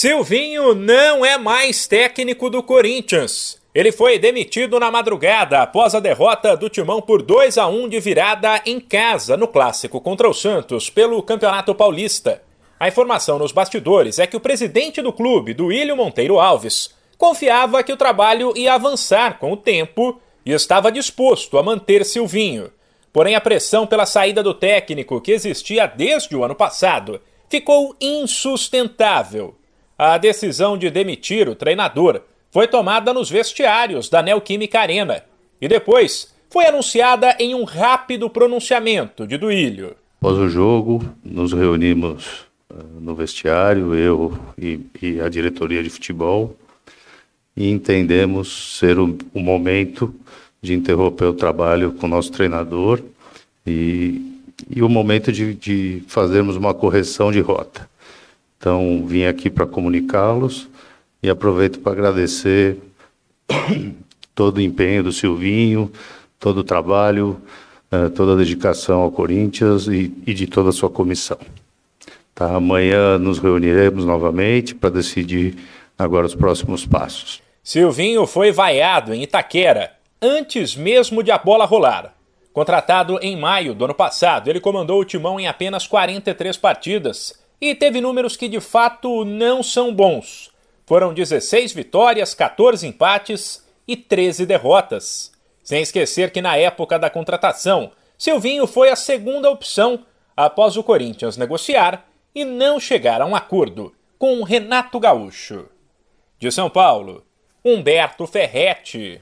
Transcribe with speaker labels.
Speaker 1: Silvinho não é mais técnico do Corinthians. Ele foi demitido na madrugada após a derrota do Timão por 2 a 1 de virada em casa no clássico contra o Santos pelo Campeonato Paulista. A informação nos bastidores é que o presidente do clube, Duílio Monteiro Alves, confiava que o trabalho ia avançar com o tempo e estava disposto a manter Silvinho. Porém, a pressão pela saída do técnico, que existia desde o ano passado, ficou insustentável a decisão de demitir o treinador foi tomada nos vestiários da Neoquímica Arena e depois foi anunciada em um rápido pronunciamento de Duílio.
Speaker 2: Após o jogo, nos reunimos uh, no vestiário, eu e, e, a diretoria de futebol, e entendemos ser o, o momento de interromper o trabalho com o nosso treinador e, e o momento de, de fazermos uma correção de rota. Então, vim aqui para comunicá-los e aproveito para agradecer todo o empenho do Silvinho, todo o trabalho, eh, toda a dedicação ao Corinthians e, de toda a sua comissão. Tá, amanhã nos reuniremos novamente para decidir agora os próximos passos.
Speaker 1: Silvinho foi vaiado em Itaquera, antes mesmo de a bola rolar. Contratado em maio do ano passado, ele comandou o timão em apenas 43 partidas e teve números que de fato não são bons. Foram 16 vitórias, 14 empates e 13 derrotas. Sem esquecer que na época da contratação, Silvinho foi a segunda opção após o Corinthians negociar e não chegar a um acordo com Renato Gaúcho. De São Paulo, Humberto Ferretti.